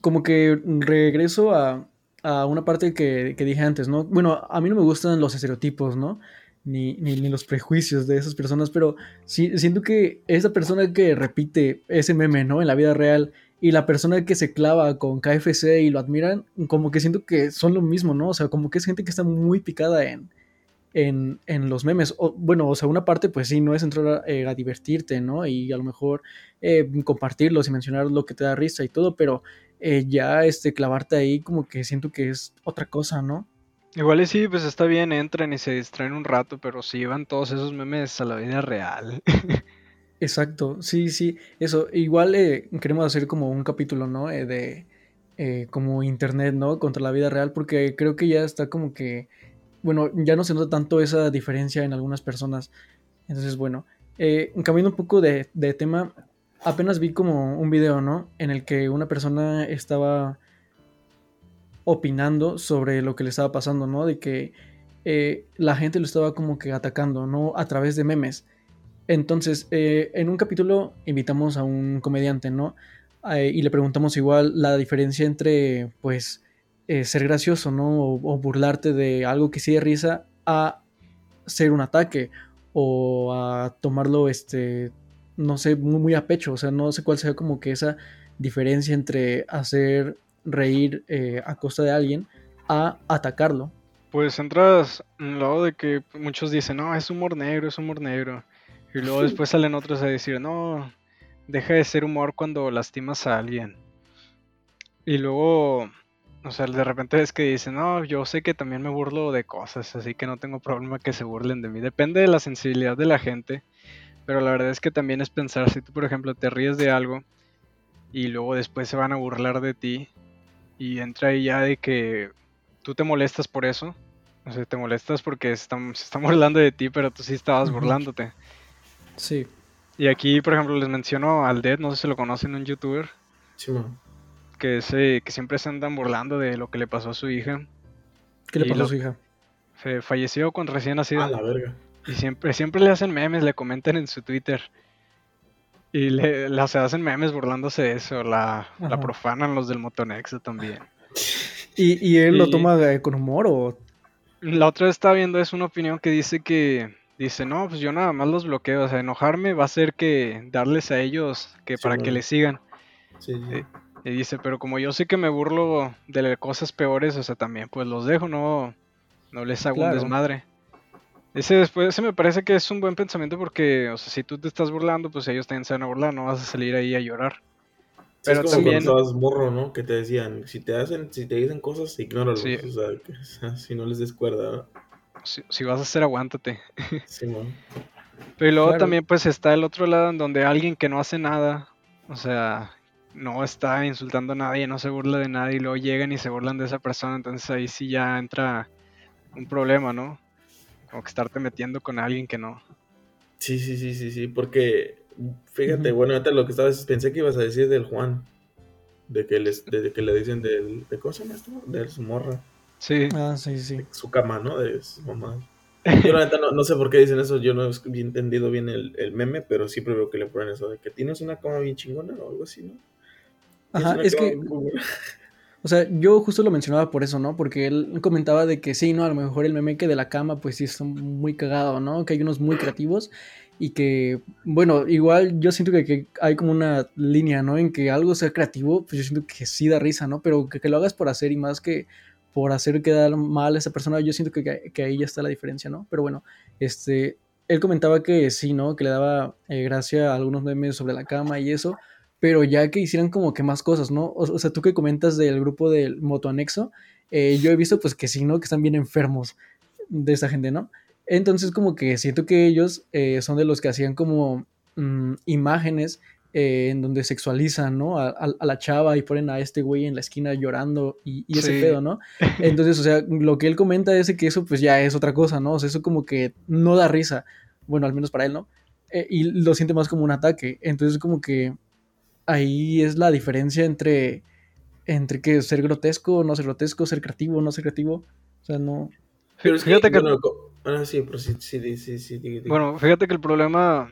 como que regreso a, a una parte que, que dije antes, ¿no? Bueno, a mí no me gustan los estereotipos, ¿no? Ni, ni, los prejuicios de esas personas, pero sí, siento que esa persona que repite ese meme, ¿no? En la vida real y la persona que se clava con KFC y lo admiran, como que siento que son lo mismo, ¿no? O sea, como que es gente que está muy picada en, en, en los memes. O, bueno, o sea, una parte, pues sí, no es entrar a, eh, a divertirte, ¿no? Y a lo mejor eh, compartirlos y mencionar lo que te da risa y todo, pero eh, ya este, clavarte ahí como que siento que es otra cosa, ¿no? Igual y sí, pues está bien, entran y se distraen un rato, pero si llevan todos esos memes a la vida real. <laughs> Exacto, sí, sí, eso. Igual eh, queremos hacer como un capítulo, ¿no? Eh, de eh, como internet, ¿no? Contra la vida real, porque creo que ya está como que, bueno, ya no se nota tanto esa diferencia en algunas personas. Entonces, bueno, eh, cambiando un poco de, de tema, apenas vi como un video, ¿no? En el que una persona estaba opinando sobre lo que le estaba pasando, ¿no? De que eh, la gente lo estaba como que atacando, ¿no? A través de memes. Entonces, eh, en un capítulo invitamos a un comediante, ¿no? Eh, y le preguntamos igual la diferencia entre, pues, ser gracioso, ¿no? O, burlarte de algo que sí risa a ser un ataque o a tomarlo, este, no sé, muy, muy a pecho. O sea, no sé cuál sea como que esa diferencia entre hacer reír eh, a costa de alguien a atacarlo. Pues entras en el lado de que muchos dicen, no, es humor negro, es humor negro. Y luego <laughs> después salen otros a decir, no, deja de ser humor cuando lastimas a alguien. Y luego, o sea, de repente es que dicen, no, yo sé que también me burlo de cosas, así que no tengo problema que se burlen de mí. Depende de la sensibilidad de la gente, pero la verdad es que también es pensar, si tú por ejemplo te ríes de algo y luego después se van a burlar de ti y entra ahí ya de que tú te molestas por eso. O sea, te molestas porque están, se están <laughs> burlando de ti, pero tú sí estabas burlándote. Sí. Y aquí, por ejemplo, les menciono al Dead, no sé si lo conocen, un youtuber. Sí, man. Que, se, que siempre se andan burlando de lo que le pasó a su hija. ¿Qué le pasó lo- a su hija? Falleció con recién nacido. A la verga. Y siempre, siempre le hacen memes, le comentan en su Twitter. Y le, le- se hacen memes burlándose de eso. La, la profanan los del Motonexo también. <laughs> ¿Y, y él lo toma con humor o...? La otra vez estaba viendo es una opinión que dice que dice, no, pues yo nada más los bloqueo, o sea, enojarme va a ser que darles a ellos que Sí, para que bueno. le sigan. Sí, sí. Y dice, pero como yo sé que me burlo de cosas peores, o sea, también pues los dejo, no, no les hago Claro. un desmadre. Ese después, ese me parece que es un buen pensamiento porque, o sea, si tú te estás burlando, pues ellos también se van a burlar, no vas a salir ahí a llorar. Sí, pero es como también- cuando estabas morro, ¿no? Que te decían, si te hacen, si te dicen cosas, ignóralos. Sí. O sea, que, <laughs> o sea, si no les des cuerda, ¿no? Si, si vas a hacer, aguántate. <laughs> Sí, man. Pero luego Claro. también pues está el otro lado en donde alguien que no hace nada, o sea, no está insultando a nadie, no se burla de nadie y luego llegan y se burlan de esa persona, entonces ahí sí ya entra un problema, ¿no? Como que estarte metiendo con alguien que no. Sí, sí, sí, sí, sí, porque fíjate, bueno, ahorita lo que estabas, pensé que ibas a decir del Juan, de que les, de, que le dicen del, de cosa esto, de su morra, Sí, Ah, sí, sí. de su cama, ¿no? De su mamá. <laughs> Yo la neta no, no sé por qué dicen eso, yo no he entendido bien el, el meme, pero siempre veo que le ponen eso de que tienes una cama bien chingona o algo así, ¿no? Tienes Ajá, una es cama que, bien chingona. O sea, yo justo lo mencionaba por eso, ¿no? Porque él comentaba de que sí, ¿no? A lo mejor el meme que de la cama, pues sí, está muy cagado, ¿no? Que hay unos muy creativos y que, bueno, igual yo siento que, hay como una línea, ¿no? En que algo sea creativo, pues yo siento que sí da risa, ¿no? Pero que, lo hagas por hacer y más que por hacer quedar mal a esa persona, yo siento que, que, que ahí ya está la diferencia, ¿no? Pero bueno, este, él comentaba que sí, ¿no? Que le daba eh, gracia a algunos memes sobre la cama y eso, pero ya que hicieran como que más cosas, ¿no? O, o sea, tú que comentas del grupo del motoanexo, eh, yo he visto pues que sí, ¿no? Que están bien enfermos de esa gente, ¿no? Entonces como que siento que ellos eh, son de los que hacían como mm, imágenes eh, en donde sexualizan, ¿no? A, a- a la chava y ponen a este güey en la esquina llorando y, y ese Sí. pedo, ¿no? <laughs> Entonces, o sea, lo que él comenta es que eso pues ya es otra cosa, ¿no? O sea, eso como que no da risa, bueno, al menos para él, ¿no? Eh, y lo siente más como un ataque. Entonces, como que ahí es la diferencia entre, entre que ser grotesco, no ser grotesco, ser creativo, no ser creativo. O sea, no... Pero es que, Fíjate que- bueno, ah, sí, pero sí, sí, sí, sí, Bueno, fíjate que el problema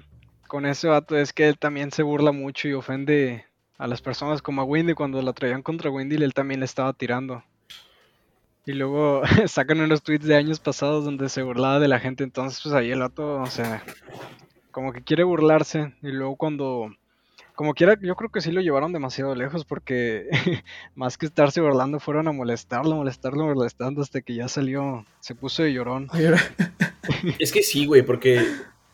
con ese vato es que él también se burla mucho y ofende a las personas como a Wendy cuando la traían contra Wendy él también le estaba tirando. Y luego <laughs> sacan unos tweets de años pasados donde se burlaba de la gente, entonces pues ahí el vato, o sea, como que quiere burlarse y luego cuando, como quiera, yo creo que sí lo llevaron demasiado lejos porque <laughs> más que estarse burlando fueron a molestarlo, molestarlo, molestando hasta que ya salió, se puso de llorón. <laughs> Es que sí, güey, porque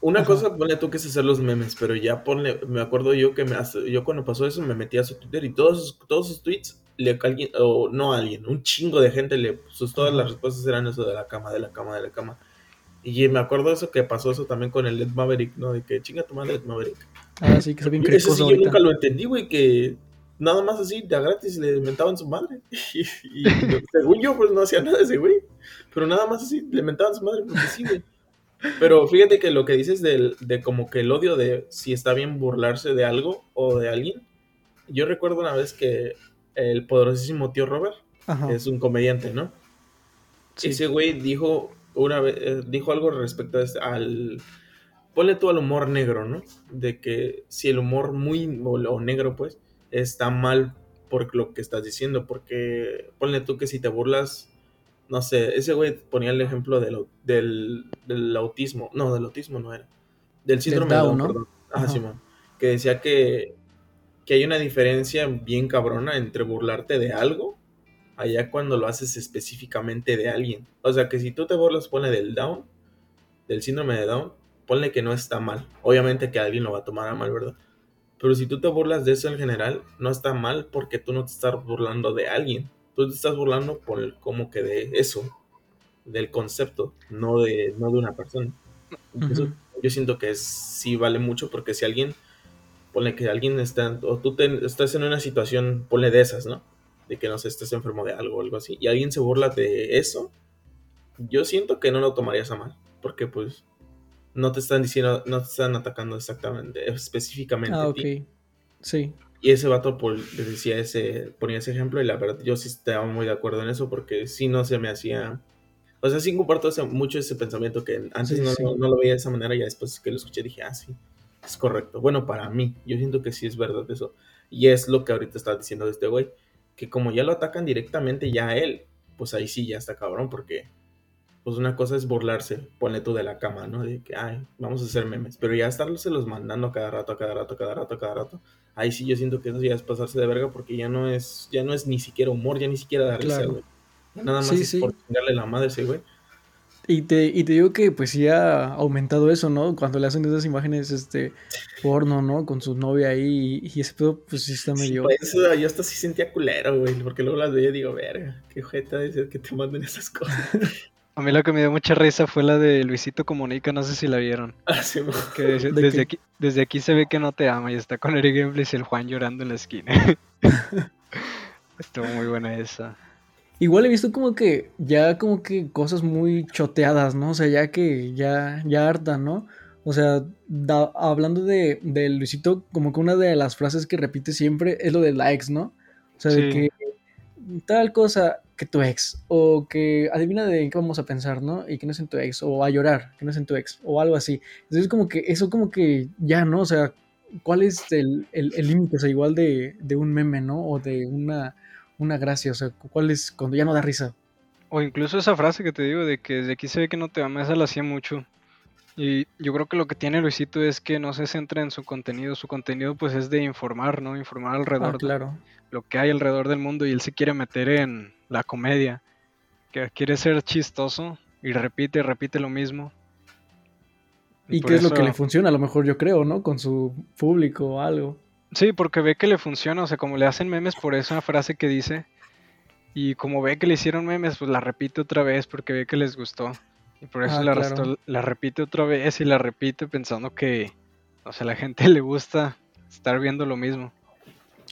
una Ajá. cosa, ponle tú que es hacer los memes, pero ya ponle, me acuerdo yo que me, hace- yo cuando pasó eso me metí a su Twitter y todos, sus- todos sus tweets, le, alguien, o no alguien, un chingo de gente, le, sus, todas las respuestas eran eso de la cama, de la cama, de la cama. Y me acuerdo eso que pasó eso también con el Led Maverick, ¿no? De que chinga tu madre Led Maverick. Ah, sí, que está bien Ese cricoso sí yo nunca lo entendí, güey, que nada más así, de a gratis, le mentaban su madre. <laughs> Y, y según yo, pues no hacía nada ese güey. Pero nada más así, le mentaban su madre porque sí, güey. Pero fíjate que lo que dices del, de como que el odio de si está bien burlarse de algo o de alguien. Yo recuerdo una vez que el poderosísimo tío Robert Ajá. es un comediante, ¿no? Sí. Ese güey dijo una vez, eh, dijo algo respecto a este- al ponle tú al humor negro, ¿no? De que si el humor muy o, o negro, pues, está mal por lo que estás diciendo, porque ponle tú que si te burlas, no sé, ese güey ponía el ejemplo del, del, del autismo, no, del autismo no era, del síndrome de Down, Down, ¿no? perdón. Ajá. Simón. Que decía que, que hay una diferencia bien cabrona entre burlarte de algo allá cuando lo haces específicamente de alguien. O sea, que si tú te burlas, pone del Down, del síndrome de Down, ponle que no está mal. Obviamente que alguien lo va a tomar a mal, ¿verdad? Pero si tú te burlas de eso en general, no está mal porque tú no te estás burlando de alguien. Tú te estás burlando por el como que de eso, del concepto, no de, no de una persona. Eso Ujú. yo siento que es, sí vale mucho porque si alguien, ponle que alguien está, o tú te- estás en una situación, ponle de esas, ¿no? De que no sé, estés enfermo de algo o algo así, y alguien se burla de eso, yo siento que no lo tomarías a mal, porque pues no te están diciendo, no te están atacando exactamente, específicamente Ah, a ok. ti. Sí. Y ese vato le decía ese, ponía ese ejemplo y la verdad yo sí estaba muy de acuerdo en eso porque sí no se me hacía... O sea, sí comparto mucho ese pensamiento que antes Sí, no, sí. no- no lo veía de esa manera y después que lo escuché dije, ah, sí, es correcto. Bueno, para mí, yo siento que sí es verdad eso. Y es lo que ahorita está diciendo este güey, que como ya lo atacan directamente ya a él, pues ahí sí ya está cabrón porque... Pues una cosa es burlarse, ponle tú de la cama, ¿no? De que, ay, vamos a hacer memes. Pero ya estarse los mandando a cada rato, a cada rato, a cada rato, a cada rato ahí sí yo siento que eso ya es pasarse de verga porque ya no es, ya no es ni siquiera humor, ya ni siquiera da risa, Claro. güey. Nada más Sí, es sí. por chingarle la madre ese güey. Y te, y te digo que pues sí ha aumentado eso, ¿no? Cuando le hacen esas imágenes este porno, ¿no? Con su novia ahí y, y ese pedo pues sí está medio... Por eso yo hasta sí sentía culero, güey, porque luego las veía y digo, verga, qué jeta de ser que te manden esas cosas. <laughs> A mí lo que me dio mucha risa fue la de Luisito Comunica, no sé si la vieron. <laughs> Que dice, ¿De desde, aquí, desde aquí se ve que no te ama y está con Eric Gameplays y el Juan llorando en la esquina. <laughs> <laughs> Estuvo muy buena esa. Igual he visto como que ya como que cosas muy choteadas, ¿no? O sea, ya que ya, ya hartan, ¿no? O sea, da- hablando de, de Luisito, como que una de las frases que repite siempre es lo de ex, ¿no? O sea, de Sí. que tal cosa que tu ex, o que adivina de qué vamos a pensar, ¿no? Y que no es en tu ex, o a llorar, que no es en tu ex, o algo así. Entonces como que eso como que ya, ¿no? O sea, ¿cuál es el el- el límite? o sea, igual de, de un meme, ¿no? O de una, una gracia, o sea, ¿cuál es cuando ya no da risa? O incluso esa frase que te digo de que desde aquí se ve que no te ama, esa la hacía mucho. Y yo creo que lo que tiene Luisito es que no se centra en su contenido. Su contenido pues es de informar, ¿no? Informar Ah, alrededor de claro. lo que hay alrededor del mundo y él se quiere meter en la comedia. Que quiere ser chistoso y repite, repite lo mismo. ¿Y por qué es lo que le funciona? A lo mejor yo creo, ¿no? Con su público o algo. Sí, porque ve que le funciona, o sea, como le hacen memes por esa frase que dice, y como ve que le hicieron memes, pues la repite otra vez porque ve que les gustó. Y por eso Ah, la, claro. arrastró- la repite otra vez y la repite pensando que, o sea, a la gente <laughs> le gusta estar viendo lo mismo.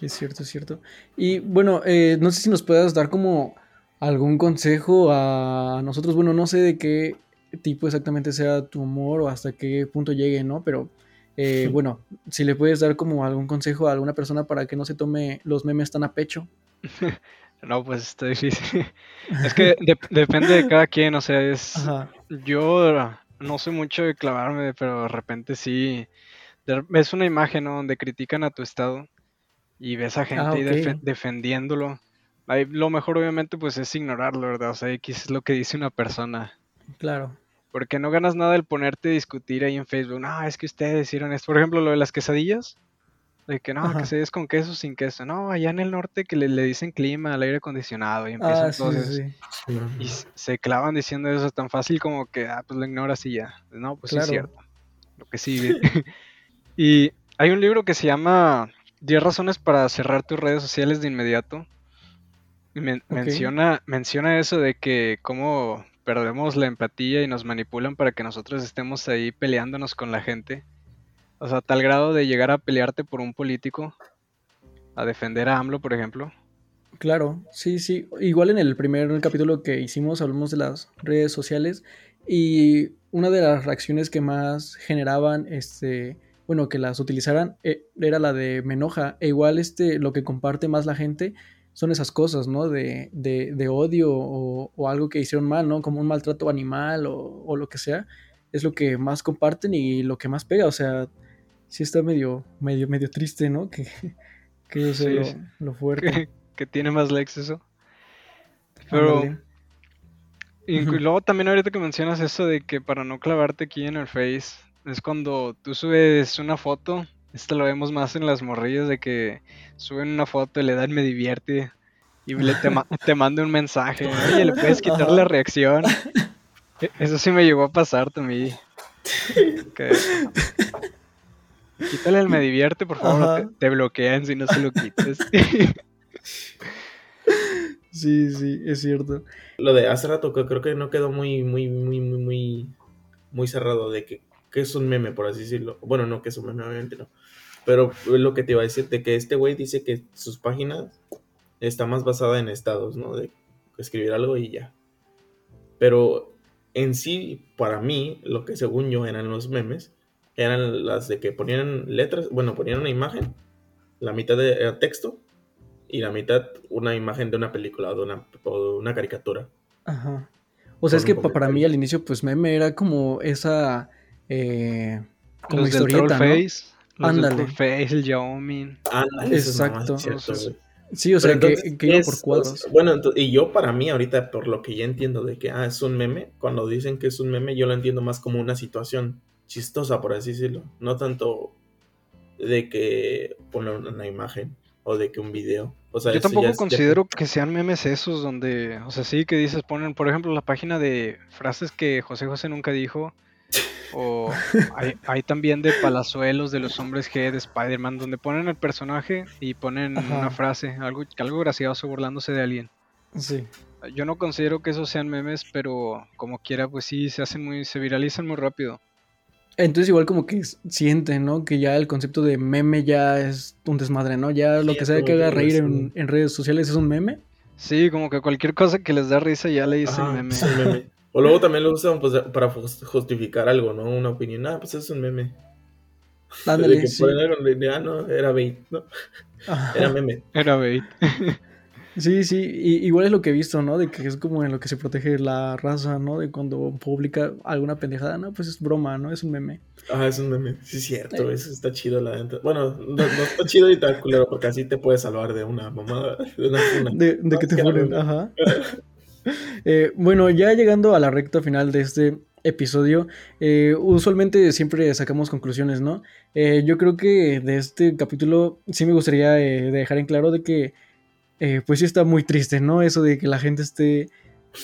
Es cierto, es cierto. Y bueno, eh, no sé si nos puedas dar como algún consejo a nosotros. Bueno, no sé de qué tipo exactamente sea tu humor o hasta qué punto llegue, ¿no? Pero eh, <laughs> bueno, si le puedes dar como algún consejo a alguna persona para que no se tome los memes tan a pecho. <laughs> no, pues está difícil. es que depende de cada quien, o sea, es... Yo no sé mucho de clavarme, pero de repente sí... Ves una imagen donde critican a tu estado y ves a gente ah, ahí defendiéndolo. lo mejor obviamente pues es ignorarlo, ¿verdad? O sea, X es lo que dice una persona. Claro. Porque no ganas nada el ponerte a discutir ahí en Facebook. No, es que ustedes hicieron esto. Por ejemplo, lo de las quesadillas. De que no, que se es con queso sin queso. No, allá en el norte que le, dicen clima al aire acondicionado y empiezan ah, Y se clavan diciendo eso tan fácil como que, ah, pues lo ignoras y ya. No, pues sí es cierto. Lo que sí. <laughs> y hay un libro que se llama 10 razones para cerrar tus redes sociales de inmediato. Y menciona, menciona eso de que cómo perdemos la empatía y nos manipulan para que nosotros estemos ahí peleándonos con la gente. O sea, tal grado de llegar a pelearte por un político, a defender a AMLO, por ejemplo. Claro, sí, sí. Igual en el primer capítulo que hicimos hablamos de las redes sociales y una de las reacciones que más generaban, este, bueno, que las utilizaran, eh, era la de me enoja. E igual este, lo que comparte más la gente son esas cosas, ¿no? De, de, odio o, algo que hicieron mal, ¿no? Como un maltrato animal o, lo que sea, es lo que más comparten y lo que más pega, o sea, sí está medio, medio, medio triste, ¿no? Que, <laughs> que lo, fuerte. <laughs> Que, tiene más likes eso. Pero... Y luego también ahorita que mencionas eso de que para no clavarte aquí en el Face, es cuando tú subes una foto esto lo vemos más en las morrillas de que suben una foto y le dan me divierte y le te, te manda un mensaje. Oye, le <laughs> puedes quitar la reacción. E, eso sí me llegó a pasar también. Quítale el me divierte, por favor. Te, bloquean si no se lo quites. <laughs> sí, sí, es cierto. Lo de hace rato creo que no quedó muy, muy, muy, muy, muy, muy cerrado de que que es un meme, por así decirlo. Bueno, no que es un meme, obviamente no. Pero lo que te iba a decir, de que este güey dice que sus páginas está más basada en estados, ¿no? De escribir algo y ya. Pero en sí, para mí, lo que según yo eran los memes, eran las de que ponían letras, bueno, ponían una imagen, la mitad de, era texto y la mitad una imagen de una película o de una, o de una caricatura. Ajá. O sea, es que para mí al inicio, pues meme era como esa eh, como los historieta, del Face, Ándale. Face, el Xiaomi. Exacto. sí, o sea, que, iba por cuadros. Bueno, y yo para mí ahorita, por lo que ya entiendo de que, ah, es un meme, cuando dicen que es un meme, yo lo entiendo más como una situación chistosa, por así decirlo. No tanto de que poner una imagen o de que un video. O sea, yo tampoco considero que sean memes esos donde, o sea, sí que dices, ponen, por ejemplo, la página de frases que José José nunca dijo o hay, <laughs> también de Palazuelos de los hombres G de Spider-Man, donde ponen el personaje y ponen una frase, algo, algo gracioso burlándose de alguien. Sí. Yo no considero que esos sean memes, pero como quiera, pues sí, se hacen muy, se viralizan muy rápido. Entonces igual como que sienten, ¿no? Que ya el concepto de meme ya es un desmadre, ¿no? Ya lo que sea que haga reír en, redes sociales es un meme. Sí, como que cualquier cosa que les da risa ya le dicen meme. O luego también lo usan pues, para justificar algo, ¿no? Una opinión. Ah, pues es un meme. <laughs> Ándale, sí. ah, no, era bait, ¿no? Era meme. Era bait. <laughs> Sí, sí, igual es lo que he visto, ¿no? De que es como en lo que se protege la raza, ¿no? De cuando publica alguna pendejada, no, pues es broma, ¿no? Es un meme. Ah, es un meme, sí es cierto, eso está chido la Bueno, no, está chido y tan culero, porque así te puedes salvar de una mamada, <laughs> de una De, de que te funen, ajá. <laughs> Eh, bueno, ya llegando a la recta final de este episodio, eh, usualmente siempre sacamos conclusiones, ¿no? Eh, yo creo que de este capítulo sí me gustaría dejar en claro de que, pues sí está muy triste, ¿no? Eso de que la gente esté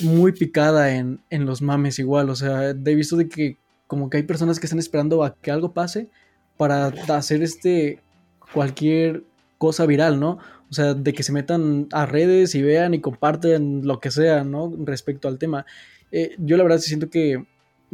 muy picada en, en los mames igual, o sea, he visto de que como que hay personas que están esperando a que algo pase para hacer este cualquier cosa viral, ¿no? O sea, de que se metan a redes y vean y comparten lo que sea, ¿no? Respecto al tema. Eh, yo la verdad sí siento que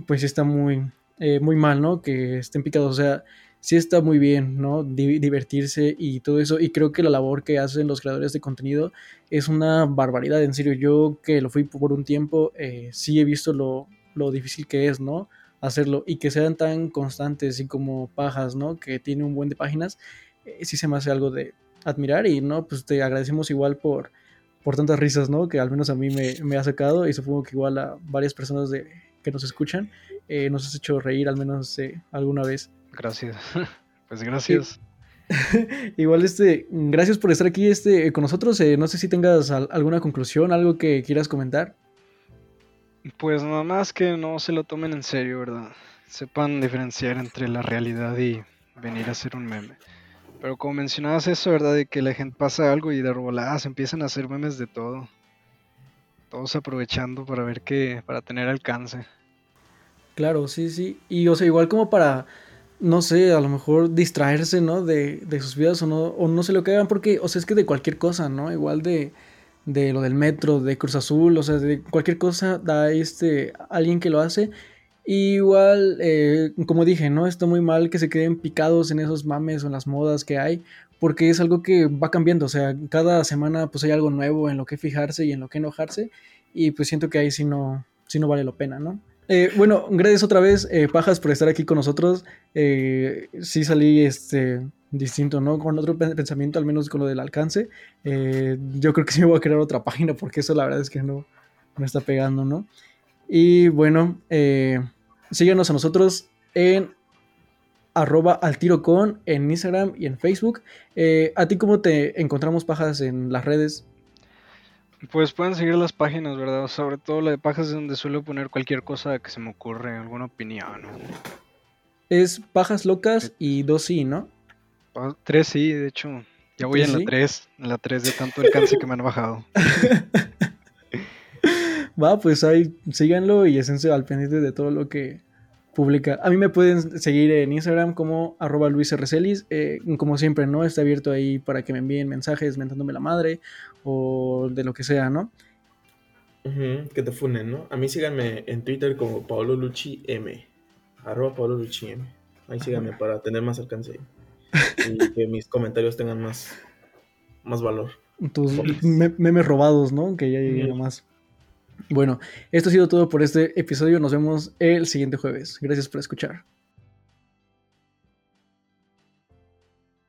pues está muy, eh, muy mal, ¿no? Que estén picados. O sea, sí está muy bien, ¿no? Di- divertirse y todo eso. Y creo que la labor que hacen los creadores de contenido es una barbaridad, en serio. Yo que lo fui por un tiempo, eh, sí he visto lo, lo difícil que es, ¿no? Hacerlo y que sean tan constantes y como pajas, ¿no? Que tiene un buen de páginas, eh, sí se me hace algo de admirar y, ¿no? Pues te agradecemos igual por, por tantas risas, ¿no? Que al menos a mí me, me ha sacado y supongo que igual a varias personas de, que nos escuchan eh, nos has hecho reír al menos eh, alguna vez. Gracias. <laughs> Pues gracias. <laughs> Igual, este, gracias por estar aquí este, con nosotros. Eh, no sé si tengas al- alguna conclusión, algo que quieras comentar. Pues nada más que no se lo tomen en serio, ¿verdad? Sepan diferenciar entre la realidad y venir a hacer un meme. Pero como mencionabas eso, ¿verdad? De que la gente pasa algo y de roladas empiezan a hacer memes de todo. Todos aprovechando para ver que, para tener alcance. Claro, sí, sí. Y o sea, igual como para, no sé, a lo mejor distraerse, ¿no? De, de sus vidas o no, o no se lo que hagan porque, o sea, es que de cualquier cosa, ¿no? Igual de, de lo del metro, de Cruz Azul, o sea, de cualquier cosa da este, alguien que lo hace. Igual, eh, como dije, ¿no? Está muy mal que se queden picados en esos mames o en las modas que hay, porque es algo que va cambiando, o sea, cada semana pues hay algo nuevo en lo que fijarse y en lo que enojarse, y pues siento que ahí sí no, sí no vale la pena, ¿no? Eh, bueno, gracias otra vez, eh, Pajas, por estar aquí con nosotros. Eh, sí salí este, distinto, ¿no? Con otro pe- pensamiento, al menos con lo del alcance. Yo creo que sí me voy a crear otra página porque eso la verdad es que no me está pegando, ¿no? Y bueno, síganos a nosotros en arroba al en Instagram y en Facebook. ¿A ti cómo te encontramos, Pajas, en las redes? Pues pueden seguir las páginas, ¿verdad? Sobre todo la de pajas es donde suelo poner cualquier cosa que se me ocurre, alguna opinión. ¿no? Es Pajas Locas y dos sí, ¿no? Pa- Tres sí, de hecho. Ya voy ¿Tres en la sí? 3, en la 3 de tanto alcance que me han bajado. <laughs> Va, pues ahí síganlo y esténse al pendiente de todo lo que publica. A mí me pueden seguir en Instagram como arroba Luis. Eh, como siempre, ¿no? Está abierto ahí para que me envíen mensajes mentándome la madre o de lo que sea, ¿no? Ujú, que te funen, ¿no? A mí síganme en Twitter como Paolo Lucci M. Arroba Paolo Lucci M. Ahí síganme para tener más alcance y <laughs> que mis comentarios tengan más, más valor. Tus memes robados, ¿no? Que ya lleguen Ujú. más. Bueno, esto ha sido todo por este episodio. Nos vemos el siguiente jueves. Gracias por escuchar.